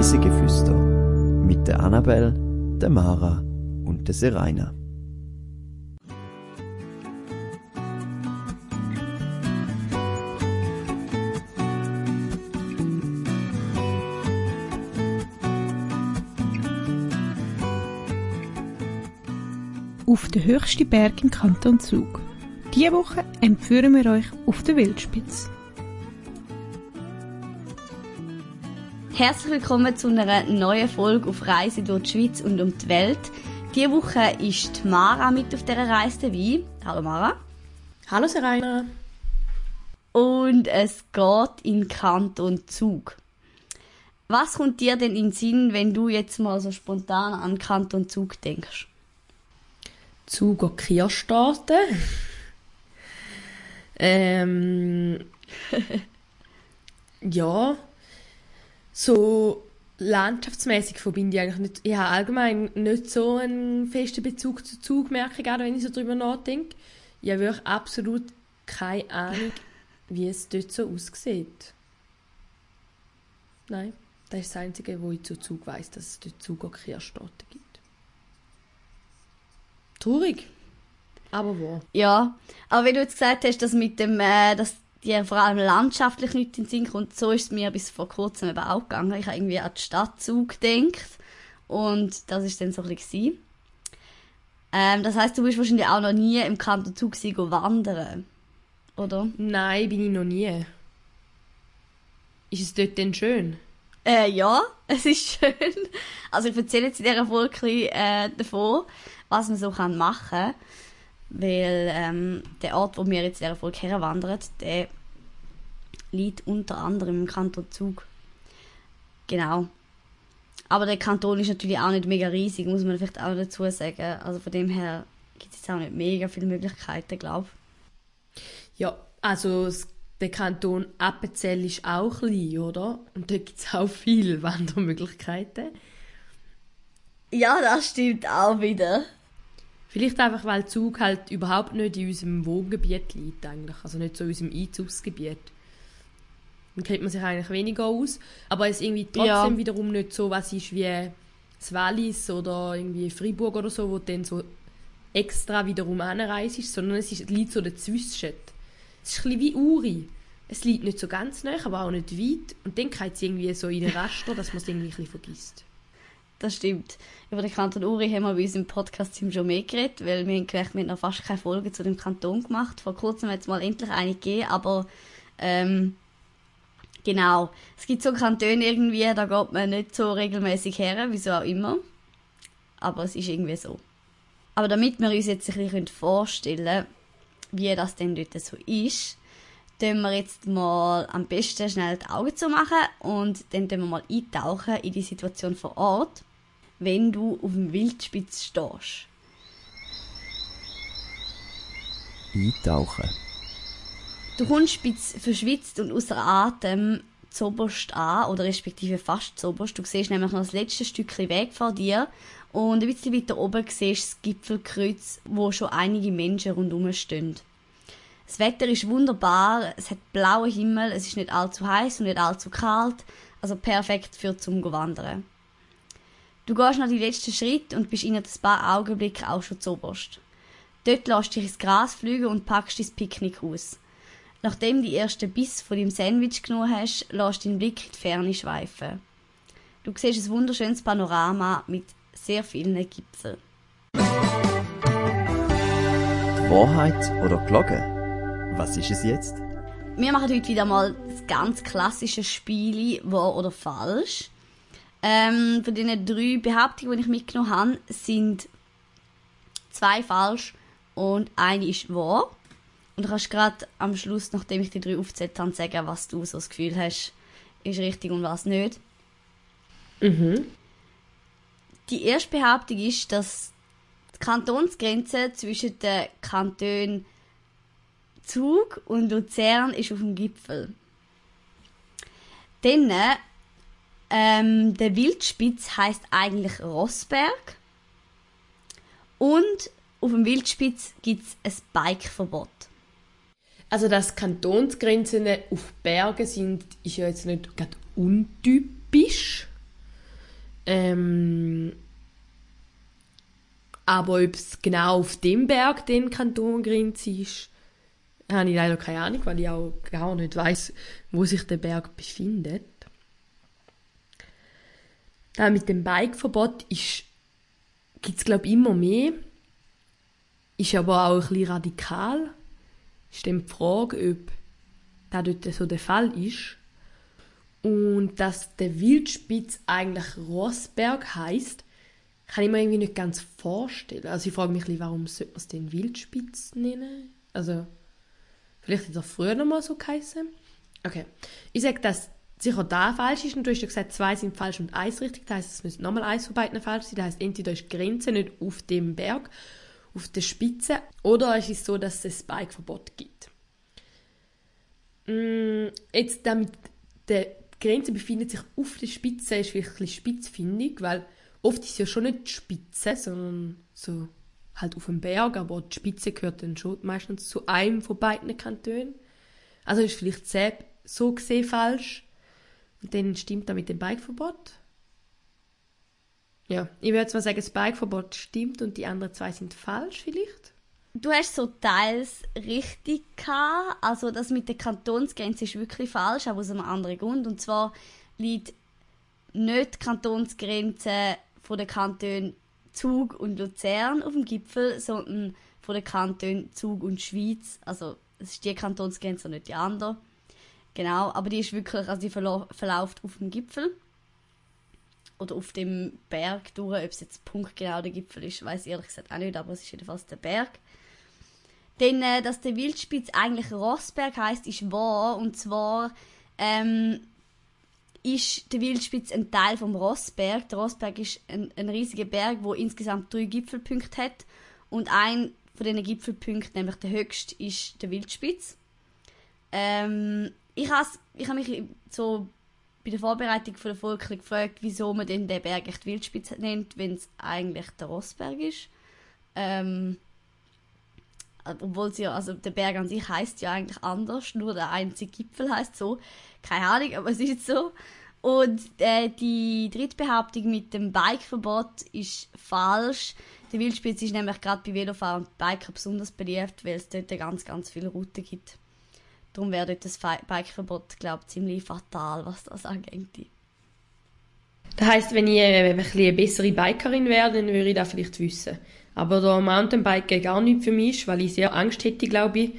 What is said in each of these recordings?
Reisegeflüster mit der Annabel, der Mara und der Seraina. auf den höchsten Berg im Kanton Zug. Diese Woche empführen wir euch auf den Wildspitz. Herzlich willkommen zu einer neuen Folge auf Reise durch die Schweiz und um die Welt. Diese Woche ist Mara mit auf dieser Reise dabei. Hallo Mara. Hallo Serena. Und es geht in Kanton Zug. Was kommt dir denn in den Sinn, wenn du jetzt mal so spontan an Kanton Zug denkst? Zuger Kirchstaaten. ähm, ja, so landschaftsmäßig verbinde ich eigentlich nicht, ich habe allgemein nicht so einen festen Bezug zu Zug, merke gerade, wenn ich so drüber nachdenke. Ich habe wirklich absolut keine Ahnung, wie es dort so aussieht. Nein, das ist das Einzige, wo ich zu Zug weiß, dass es dort Zuger Kirchstaaten gibt. Traurig. Aber wo? Ja, aber wie du jetzt gesagt hast, dass mit dem, äh, dass dir vor allem landschaftlich nicht in den Sinn kommt, so ist es mir bis vor kurzem eben auch gegangen. Ich habe irgendwie an die Stadtzug gedacht und das ist dann so ein bisschen ähm, Das heißt, du bist wahrscheinlich auch noch nie im Kanton Zug wandern, oder? Nein, bin ich noch nie. Ist es dort denn schön? Äh, ja, es ist schön. Also ich erzähle jetzt in dieser Folge äh, davon, was man so kann machen kann. Weil ähm, der Ort, wo wir jetzt in dieser Folge herwandern, der liegt unter anderem im Kanton Zug. Genau. Aber der Kanton ist natürlich auch nicht mega riesig, muss man vielleicht auch dazu sagen. Also von dem her gibt es jetzt auch nicht mega viele Möglichkeiten, glaube ich. Ja, also der Kanton Appenzell ist auch klein, oder? Und da gibt es auch viele Wandermöglichkeiten. Ja, das stimmt auch wieder. Vielleicht einfach, weil Zug halt überhaupt nicht in unserem Wohngebiet liegt eigentlich, also nicht so in unserem Einzugsgebiet. Dann kennt man sich eigentlich weniger aus, aber es ist irgendwie trotzdem ja. wiederum nicht so was ist wie das Wallis oder irgendwie Freiburg oder so, wo du dann so extra wiederum anreist, sondern es, ist, es liegt so dazwischen. Es ist ein bisschen wie Uri. Es liegt nicht so ganz nah, aber auch nicht weit. Und dann geht es irgendwie so in den Raster, dass man es irgendwie ein bisschen vergisst. Das stimmt. Über den Kanton Uri haben wir bei uns im Podcast schon mehr geredet, weil wir haben gemerkt, noch fast keine Folge zu dem Kanton gemacht. Vor kurzem hat es mal endlich eine gegeben, aber ähm, genau. Es gibt so Kantone irgendwie, da geht man nicht so regelmäßig her, wieso auch immer. Aber es ist irgendwie so. Aber damit wir uns jetzt ein bisschen vorstellen wie das denn dort so ist, tun wir jetzt mal am besten schnell die Augen zu machen und dann tun wir mal eintauchen in die Situation vor Ort wenn du auf dem Wildspitz stehst. Eintauchen. Du kommst spitz verschwitzt und außer Atem zoberst an, oder respektive fast zoberst. Du siehst nämlich noch das letzte Stückchen Weg vor dir und ein bisschen weiter oben siehst du das Gipfelkreuz, wo schon einige Menschen rundherum stehen. Das Wetter ist wunderbar, es hat blauen Himmel, es ist nicht allzu heiß und nicht allzu kalt, also perfekt für zum Wandern. Du gehst noch die letzten Schritte und bist in ein paar Augenblicken auch schon zuoberst. Dort lässt dich ins Gras fliegen und packst dein Picknick aus. Nachdem du die ersten Biss von deinem Sandwich genommen hast, lässt deinen Blick in die Ferne schweifen. Du siehst ein wunderschönes Panorama mit sehr vielen Gipfeln. Wahrheit oder Glocke? Was ist es jetzt? Wir machen heute wieder mal das ganz klassische Spiel, wahr oder falsch. Ähm, von den drei Behauptungen, die ich mitgenommen habe, sind zwei falsch und eine ist wahr. Und du kannst gerade am Schluss, nachdem ich die drei aufgezählt habe, sagen, was du so das Gefühl hast, ist richtig und was nicht. Mhm. Die erste Behauptung ist, dass die Kantonsgrenze zwischen den Kantonen Zug und Luzern ist auf dem Gipfel. Dann ähm, der Wildspitz heißt eigentlich Rossberg. Und auf dem Wildspitz gibt es ein Bikeverbot. Also, dass Kantonsgrenzen auf Bergen sind, ist ja jetzt nicht gerade untypisch. Ähm, aber ob es genau auf dem Berg den Kanton Grinz ist, habe ich leider keine Ahnung, weil ich auch gar nicht weiß, wo sich der Berg befindet. Da mit dem Bikeverbot es glaube ich immer mehr, ist aber auch ein bisschen radikal. Ist dann die Frage, ob das dort so der Fall ist. Und dass der Wildspitz eigentlich Rossberg heißt, kann ich mir irgendwie nicht ganz vorstellen. Also ich frage mich, warum sollte man es den Wildspitz nennen? Also, vielleicht hat er früher noch mal so geheißen. Okay. Ich sage, dass sicher da falsch ist und du hast ja gesagt, zwei sind falsch und eins richtig. Das heisst, es müsste nochmal eins von beiden falsch sein. Das heisst, entweder ist die Grenze nicht auf dem Berg, auf der Spitze, oder es ist so, dass es ein Bikeverbot gibt. Mm, jetzt damit die Grenze befindet sich auf der Spitze, ist wirklich spitzfindig, weil oft ist ja schon nicht die Spitze, sondern so halt auf dem Berg, aber die Spitze gehört dann schon meistens zu einem von beiden Kantonen. Also ist vielleicht so gesehen falsch. Und dann stimmt da mit dem Bikeverbot. Ja, ich würde zwar sagen, das Bikeverbot stimmt und die anderen zwei sind falsch vielleicht. Du hast so teils richtig gehabt. Also das mit der Kantonsgrenze ist wirklich falsch, aber aus einem anderen Grund. Und zwar liegt nicht die Kantonsgrenze von den Kantonen Zug und Luzern auf dem Gipfel, sondern von den Kantonen Zug und Schweiz. Also es ist die Kantonsgrenze und nicht die andere. Genau, aber die ist wirklich, also die verläuft auf dem Gipfel oder auf dem Berg durch. Ob es jetzt punktgenau der Gipfel ist, weiß ich ehrlich gesagt auch nicht, aber es ist jedenfalls der Berg. Denn, äh, dass der Wildspitz eigentlich Rossberg heißt, ist wahr. Und zwar ähm, ist der Wildspitz ein Teil vom Rossberg. Der Rossberg ist ein, ein riesiger Berg, wo insgesamt drei Gipfelpunkte hat. Und ein von diesen Gipfelpunkten, nämlich der höchste, ist der Wildspitz. Ähm, ich habe ich mich so bei der Vorbereitung von der Folge gefragt, wieso man denn den Berg echt Wildspitze nennt, wenn es eigentlich der Rossberg ist. Ähm, obwohl sie ja, also der Berg an sich heißt ja eigentlich anders, nur der einzige Gipfel heißt so. Keine Ahnung, aber es ist so. Und äh, die dritte Behauptung mit dem Bikeverbot ist falsch. Der Wildspitze ist nämlich gerade bei Velofahrern und Biker besonders beliebt, weil es dort ganz, ganz viele Routen gibt. Darum wäre dort das Bikeverbot, glaube ich, ziemlich fatal, was das angeht. Das heisst, wenn ich äh, ein eine bessere Bikerin wäre, dann würde ich das vielleicht wissen. Aber da Mountainbiken gar nicht für mich ist, weil ich sehr Angst hätte, glaube ich,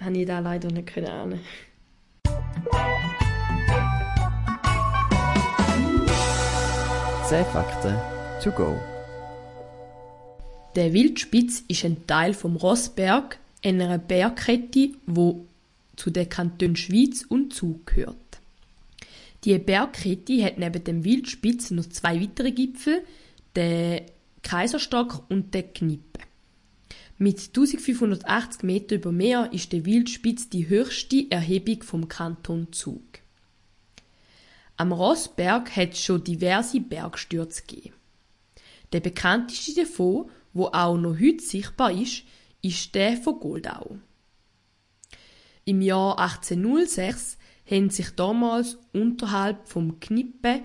habe ich da leider nicht können ahnen. Zehn Fakten to go. Der Wildspitz ist ein Teil vom Rossberg, einer Bergkette, wo zu den Kantonen Schweiz und Zug gehört. Die Bergkette hat neben dem Wildspitz noch zwei weitere Gipfel, den Kaiserstock und den Knippe. Mit 1580 Meter über Meer ist der Wildspitz die höchste Erhebung vom Kanton Zug. Am Rossberg hat es schon diverse Bergstürze gegeben. Der bekannteste davon, wo auch noch heute sichtbar ist, ist der von Goldau. Im Jahr 1806 haben sich damals unterhalb vom Knippe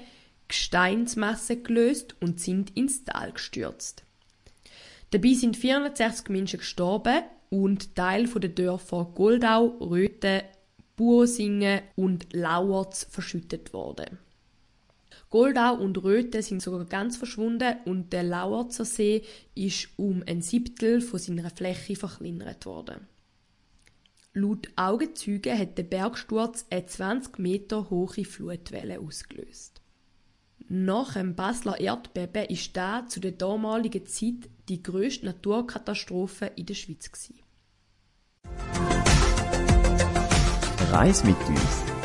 Gesteinsmassen gelöst und sind ins Tal gestürzt. Dabei sind 460 Menschen gestorben und Teil der Dörfer Goldau, Röthe, Bursingen und Lauerz verschüttet worden. Goldau und Röthe sind sogar ganz verschwunden und der Lauerzer See ist um ein Siebtel von seiner Fläche verkleinert worden. Laut Augenzeugen hat der Bergsturz eine 20 Meter hohe Flutwelle ausgelöst. Nach dem Basler Erdbeben ist da zu der damaligen Zeit die grösste Naturkatastrophe in der Schweiz. Reis mit uns.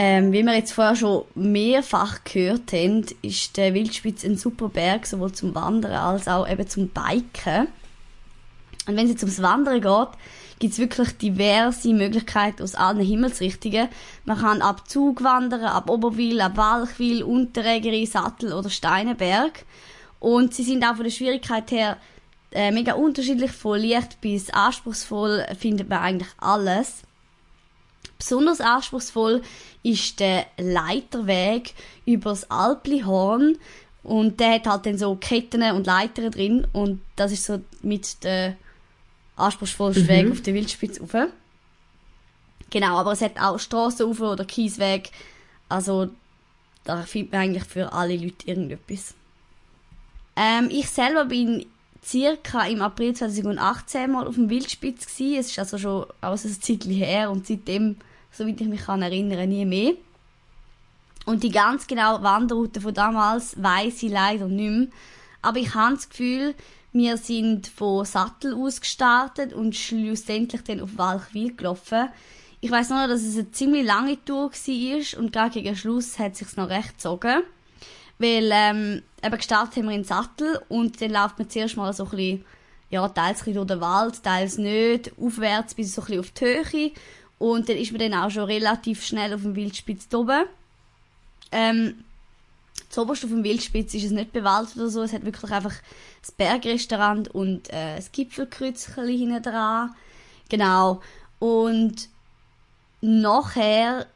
Ähm, wie wir jetzt vorher schon mehrfach gehört haben, ist der Wildspitz ein super Berg, sowohl zum Wandern als auch eben zum Biken. Und wenn es jetzt ums Wandern geht, gibt es wirklich diverse Möglichkeiten aus allen Himmelsrichtungen. Man kann ab Zug wandern, ab Oberwil, ab Walchwil, Unterregeri, Sattel oder Steinenberg. Und sie sind auch von der Schwierigkeit her äh, mega unterschiedlich, von leicht bis anspruchsvoll findet man eigentlich alles. Besonders anspruchsvoll ist der Leiterweg übers Alplihorn und der hat halt dann so Ketten und Leitern drin und das ist so mit der anspruchsvollste Mhm. Weg auf der Wildspitze rauf. Genau, aber es hat auch Strassen rauf oder Kiesweg. Also da findet man eigentlich für alle Leute irgendetwas. Ähm, ich selber bin circa im April 2018 mal auf dem Wildspitz gsi. Es ist also schon aus ein Zeitchen her und seitdem, soweit ich mich kann erinnern, nie mehr. Und die ganz genaue Wanderroute von damals weiß ich leider nicht mehr. Aber ich habe das Gefühl, wir sind von Sattel aus gestartet und schlussendlich dann auf Walchwil gelaufen. Ich weiß nur dass es eine ziemlich lange Tour war und gerade gegen Schluss hat es sich noch recht gezogen. Weil, ähm, eben gestartet haben wir in Sattel und dann läuft man zuerst mal so ein bisschen, ja, teils ein bisschen durch den Wald, teils nicht, aufwärts bis so ein bisschen auf die Höhe. Und dann ist man dann auch schon relativ schnell auf dem Wildspitz oben. Ähm, Zoberst auf dem Wildspitz ist es nicht bewaldet oder so. Es hat wirklich einfach das Bergrestaurant und äh, das Gipfelkreuzchen hinten dran. Genau. Und nachher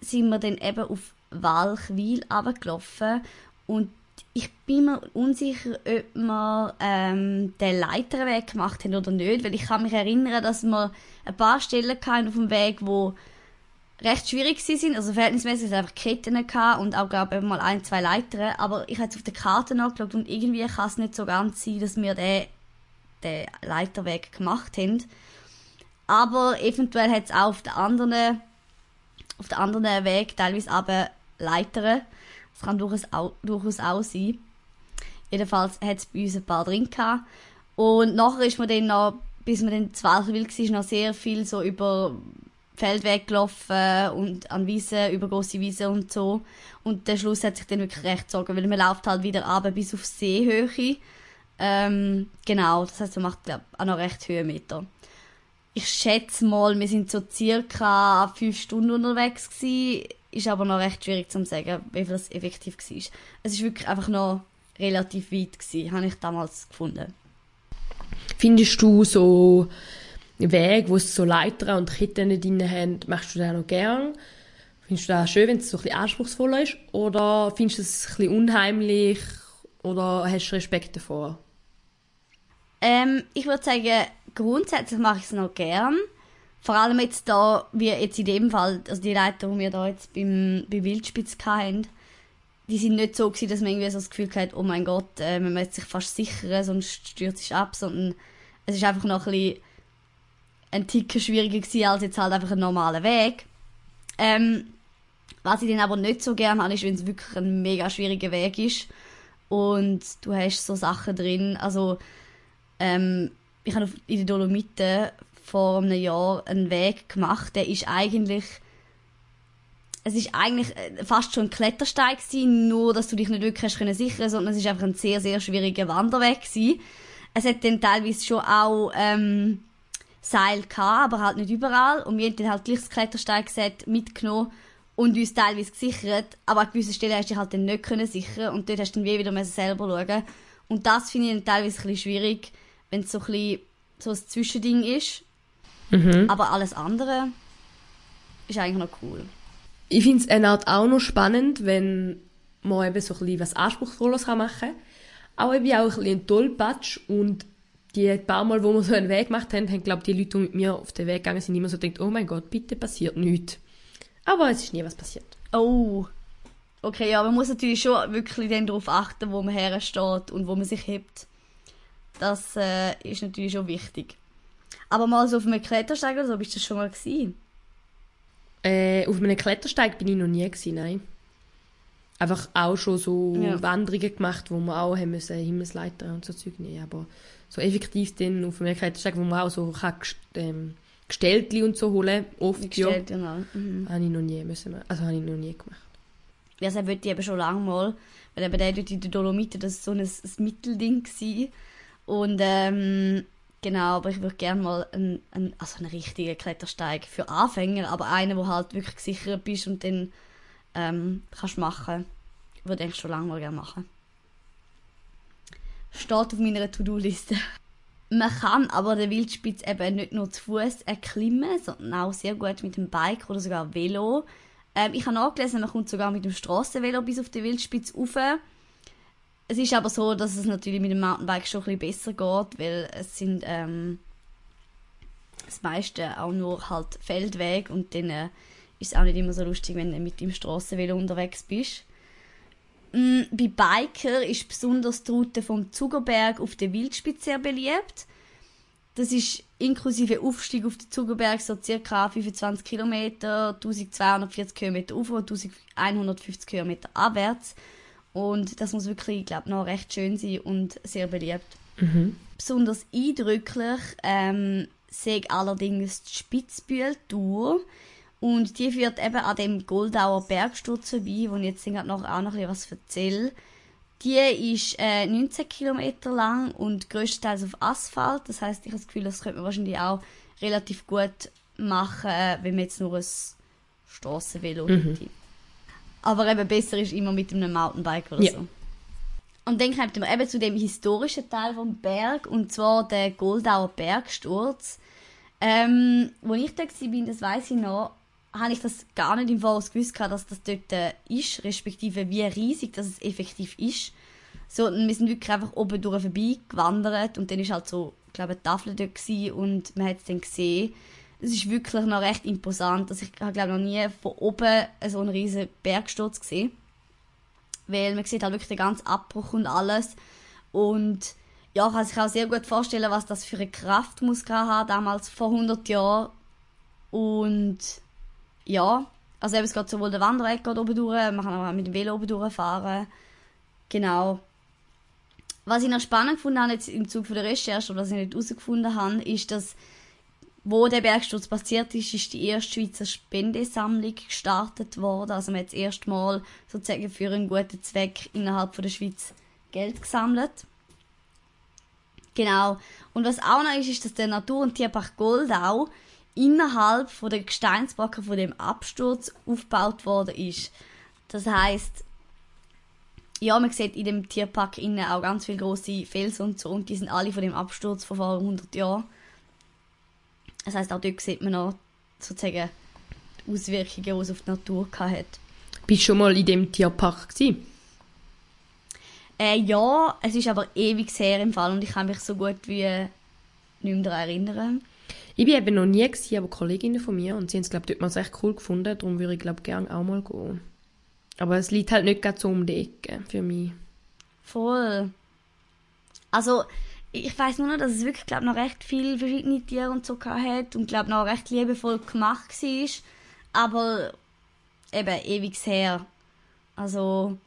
sind wir dann eben auf Walchwil runtergelaufen und ich bin mir unsicher, ob wir ähm, den Leiterweg gemacht haben oder nicht, weil ich kann mich erinnern, dass wir ein paar Stellen hatten auf dem Weg, wo recht schwierig sind, also verhältnismäßig es einfach Ketten und auch glaube ich mal ein, zwei Leitern, aber ich habe jetzt auf der Karte nachgeschaut und irgendwie kann es nicht so ganz sein, dass wir den, den Leiterweg gemacht haben. Aber eventuell hat es auch auf der anderen, auf der anderen Weg teilweise aber Leitern. Das kann durchaus auch, durchaus auch sein. Jedenfalls hat es bei uns ein paar drin gehabt. Und nachher ist man dann noch, bis man dann zu Walchwil war, noch sehr viel so über Feldweg gelaufen und an Wiesen, über grosse Wiesen und so. Und der Schluss hat sich dann wirklich recht gezogen, weil man läuft halt wieder runter bis auf Seehöhe. Ähm, genau, das heißt, man macht, glaub, auch noch recht Höhenmeter. Ich schätze mal, wir sind so circa fünf Stunden unterwegs gewesen. Ist aber noch recht schwierig zu sagen, wie viel das effektiv war. Es ist wirklich einfach noch relativ weit gewesen, habe ich damals gefunden. Findest du so Weg, wo es so Leitern und Ketten drin haben, machst du das noch gern? Findest du das schön, wenn es so ein bisschen anspruchsvoller ist? Oder findest du es ein bisschen unheimlich? Oder hast du Respekt davor? Ähm, ich würde sagen, grundsätzlich mache ich es noch gern. Vor allem jetzt da, wie jetzt in dem Fall, also die Leiter, die wir da jetzt beim, bei Wildspitz hatten, die sind nicht so gewesen, dass man irgendwie so das Gefühl hat, oh mein Gott, äh, man muss sich fast sichern, sonst stürzt es ab, sondern es ist einfach noch ein bisschen ein Ticken schwieriger gewesen, als jetzt halt einfach ein normaler Weg. Ähm, was ich dann aber nicht so gerne habe, ist, wenn es wirklich ein mega schwieriger Weg ist und du hast so Sachen drin, also ähm, ich habe in den Dolomiten vor einem Jahr einen Weg gemacht, der ist eigentlich es ist eigentlich äh, fast schon ein Klettersteig gewesen, nur dass du dich nicht wirklich hast können sondern es ist einfach ein sehr sehr schwieriger Wanderweg gewesen. Es hat dann teilweise schon auch ähm, Seil gehabt, aber halt nicht überall und wir haben dann halt gleich das Klettersteigset mitgenommen und uns teilweise gesichert, aber an gewissen Stellen hast du dich halt dann nicht können sichern und dort hast du dann wie wieder müssen selber schauen. Und das finde ich dann teilweise ein bisschen schwierig, wenn es so ein bisschen so ein Zwischending ist. Aber alles andere ist eigentlich noch cool. Ich finde es eine Art auch noch spannend, wenn man eben so ein bisschen was Anspruchsvolles machen kann. Aber eben auch ein bisschen ein Tollpatsch und die paar Mal, wo wir so einen Weg gemacht haben, haben, glaube die Leute, die mit mir auf den Weg gegangen sind, immer so gedacht, oh mein Gott, bitte passiert nichts. Aber es ist nie was passiert. Oh. Okay, ja, man muss natürlich schon wirklich dann darauf achten, wo man hersteht und wo man sich hebt. Das äh, ist natürlich schon wichtig. Aber mal so auf einem Klettersteig oder so, bist du schon mal gewesen? Äh, auf einem Klettersteig bin ich noch nie gewesen, nein. Einfach auch schon so Ja. Wanderungen gemacht, wo wir auch haben müssen Himmelsleiter und so Zeug nehmen. Aber so effektiv dann auf einem Klettersteig, wo man auch so kann, ähm, Gestelltli und so holen, oft ja, Gestellt, genau. Mhm. habe ich noch nie müssen, also habe ich noch nie gemacht. Ja, das wollte ich eben schon lange mal. Weil eben der dort in den Dolomiten, das war so ein, ein Mittelding. Gewesen. Und ähm, genau, aber ich würde gerne mal einen, einen, also einen richtigen Klettersteig für Anfänger, aber einen, wo halt wirklich gesichert bist und dann ähm, kannst machen. Würde ich schon lange mal gerne machen. Steht auf meiner To-Do-Liste. Man kann aber den Wildspitz eben nicht nur zu Fuß erklimmen, sondern auch sehr gut mit dem Bike oder sogar Velo. Ähm, ich habe nachgelesen, man kommt sogar mit dem Strassenvelo bis auf den Wildspitz rauf. Es ist aber so, dass es natürlich mit dem Mountainbike schon ein bisschen besser geht, weil es sind ähm, das meiste auch nur halt Feldweg und dann äh, ist es auch nicht immer so lustig, wenn du mit dem Strassenvelo unterwegs bist. Mm, bei Biker ist besonders die Route vom Zugerberg auf den Wildspitz sehr beliebt. Das ist inklusive Aufstieg auf den Zugerberg so ca. 25 km, 1240 km auf und 1150 km abwärts. Und das muss wirklich, ich glaube noch recht schön sein und sehr beliebt. Mhm. Besonders eindrücklich ähm, sehe ich allerdings die Spitzbühel-Tour. Und die führt eben an dem Goldauer Bergsturz vorbei, wo ich jetzt gerade noch auch noch ein bisschen was erzähle. Die ist äh, 19 Kilometer lang und größtenteils auf Asphalt. Das heißt, ich habe das Gefühl, das könnte man wahrscheinlich auch relativ gut machen, äh, wenn man jetzt nur ein Strassenvelo Mhm. hätte. Aber eben besser ist immer mit einem Mountainbike oder Ja. so. Und dann kommt man eben zu dem historischen Teil vom Berg, und zwar der Goldauer Bergsturz. Ähm, wo ich da war, das weiß ich noch, habe ich das gar nicht im Voraus gewusst, dass das dort äh, ist, respektive wie riesig das es effektiv ist. So, wir sind wirklich einfach oben durch vorbei gewandert und dann ist halt so, ich glaube, eine Tafel dort gewesen und man hat es dann gesehen. Es ist wirklich noch recht imposant. Also ich habe, glaube noch nie von oben so einen riesen Bergsturz gesehen. Weil man sieht halt wirklich den ganzen Abbruch und alles. Und ja, kann sich auch sehr gut vorstellen, was das für eine Kraft muss haben, damals vor 100 Jahren. Und ja, also eben, es geht sowohl der Wanderweg geht oben durch, man kann auch mit dem Velo oben durchfahren. Genau. Was ich noch spannend gefunden habe jetzt im Zuge der Recherche, oder was ich nicht herausgefunden habe, ist, dass wo der Bergsturz passiert ist, ist die erste Schweizer Spendesammlung gestartet worden. Also man hat das erste Mal sozusagen für einen guten Zweck innerhalb von der Schweiz Geld gesammelt. Genau. Und was auch noch ist, ist, dass der Natur- und Tierpark Goldau innerhalb von der Gesteinsbrocken von dem Absturz aufgebaut worden ist. Das heißt, ja, man sieht in dem Tierpark innen auch ganz viele große Felsen und so und die sind alle von dem Absturz von vor 100 Jahren. Das heißt, auch dort sieht man noch sozusagen die Auswirkungen, die es auf die Natur gehabt hat. Bist du schon mal in dem Tierpark gewesen? Äh, ja, es ist aber ewig her im Fall und ich kann mich so gut wie nicht mehr daran erinnern. Ich bin eben noch nie gewesen, aber Kolleginnen von mir und sie haben es glaube dort mal echt cool gefunden, darum würde ich glaube gerne auch mal gehen. Aber es liegt halt nicht gerade so um die Ecke für mich. Voll. Also, ich weiß nur noch, dass es wirklich, glaube noch recht viele verschiedene Tiere und so hat und glaube noch recht liebevoll gemacht war. Aber eben ewig her. Also,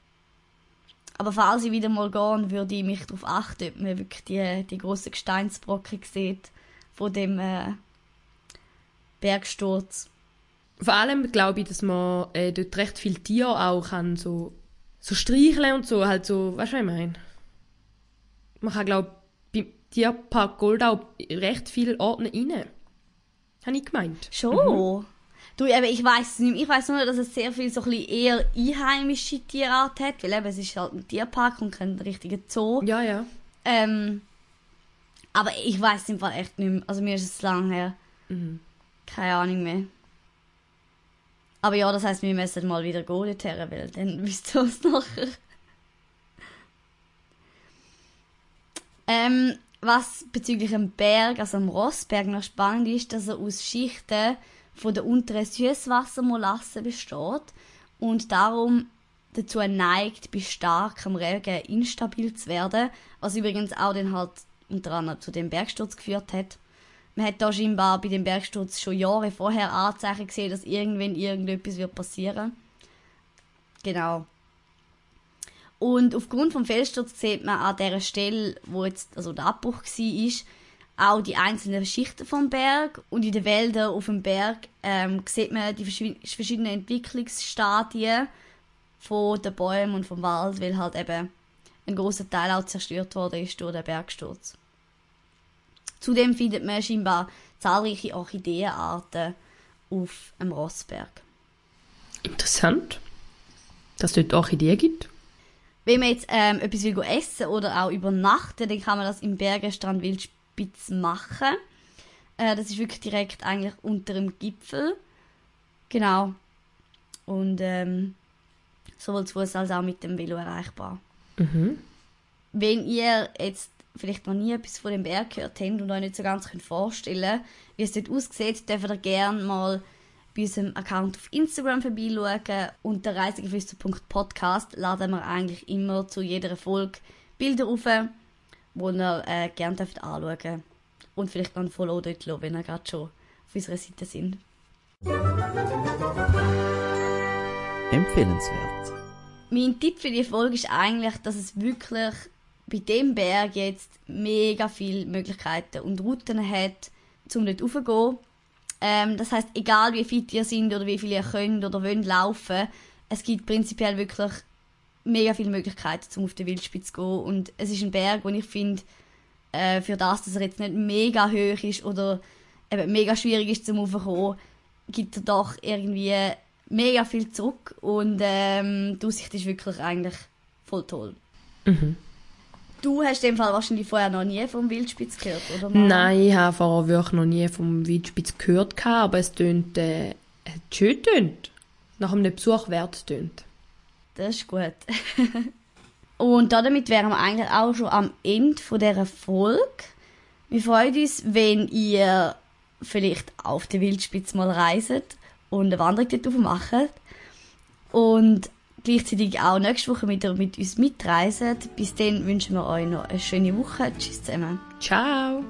aber falls ich wieder mal gehe, würde ich mich darauf achten, ob man wirklich die, die grossen Gesteinsbrocken sieht von dem äh, Bergsturz. Vor allem glaube ich, dass man äh, dort recht viele Tiere auch kann so, so streicheln und so, halt so, weißt du, was ich meine? Man kann, glaube beim Tierpark Goldau recht viele Orte rein. Habe ich gemeint. Schon? Du, eben, ich weiß nicht mehr. Ich weiß nur, dass es sehr viel so ein bisschen eher einheimische Tierart hat, weil eben, es ist halt ein Tierpark und kein richtiger Zoo. Ja, ja. Ähm, aber ich weiß im Fall echt nicht mehr. Also mir ist es lang her. Keine Ahnung mehr. Aber ja, das heißt, wir müssen mal wieder gehen dorthin, weil dann wisst ihr es nachher. Ähm, was bezüglich dem Berg, also dem Rossberg, noch spannend ist, dass er aus Schichten von der unteren Süßwassermolasse besteht und darum dazu neigt, bei starkem Regen instabil zu werden, was übrigens auch dann halt unter anderem zu dem Bergsturz geführt hat. Man hat da scheinbar bei dem Bergsturz schon Jahre vorher Anzeichen gesehen, dass irgendwann irgendetwas wird passieren. Genau. Und aufgrund vom Felssturz sieht man an der Stelle, wo jetzt also der Abbruch war, ist, auch die einzelnen Schichten vom Berg und in den Wäldern auf dem Berg ähm, sieht man die verschi- verschiedenen Entwicklungsstadien von den Bäumen und vom Wald, weil halt eben ein großer Teil auch zerstört worden ist durch den Bergsturz. Zudem findet man scheinbar zahlreiche Orchideenarten auf dem Rossberg. Interessant. Dass es dort Orchideen gibt. Wenn man jetzt ähm, etwas will essen oder auch übernachten, dann kann man das im Bergenstrand Wildspitz machen. Äh, das ist wirklich direkt eigentlich unter dem Gipfel. Genau. Und ähm, sowohl zu Fuß als auch mit dem Velo erreichbar. Mhm. Wenn ihr jetzt vielleicht noch nie etwas von dem Berg gehört habt und euch nicht so ganz könnt vorstellen wie es dort aussieht, dürft ihr gerne mal bei unserem Account auf Instagram vorbeischauen. Unter reisegeflüster.podcast laden wir eigentlich immer zu jeder Folge Bilder auf, die ihr äh, gerne dürft anschauen Und vielleicht noch ein Follow dort lassen, wenn ihr gerade schon auf unserer Seite sind. Empfehlenswert. Mein Tipp für die Folge ist eigentlich, dass es wirklich bei dem Berg jetzt mega viele Möglichkeiten und Routen hat, um dort raufzugehen. Ähm, das heißt, egal wie fit ihr seid oder wie viel ihr könnt oder wollt laufen, es gibt prinzipiell wirklich mega viele Möglichkeiten, um auf den Wildspitze zu gehen. Und es ist ein Berg, wo ich finde, äh, für das, dass er jetzt nicht mega hoch ist oder eben mega schwierig ist zum Raufkommen, gibt er doch irgendwie mega viel zurück und ähm, die Aussicht ist wirklich eigentlich voll toll. Mhm. Du hast in dem Fall wahrscheinlich vorher noch nie vom Wildspitz gehört, oder? Mara? Nein, ich habe vorher wirklich noch nie vom Wildspitz gehört, aber es tönt, äh, schön tönt. Nach einem Besuch wert tönt. Das ist gut. und damit wären wir eigentlich auch schon am Ende von dieser Folge. Wir freuen uns, wenn ihr vielleicht auf die Wildspitze mal reiset und eine Wanderung dort macht. Und gleichzeitig auch nächste Woche wieder mit uns mitreisen. Bis dann wünschen wir euch noch eine schöne Woche. Tschüss zusammen. Ciao!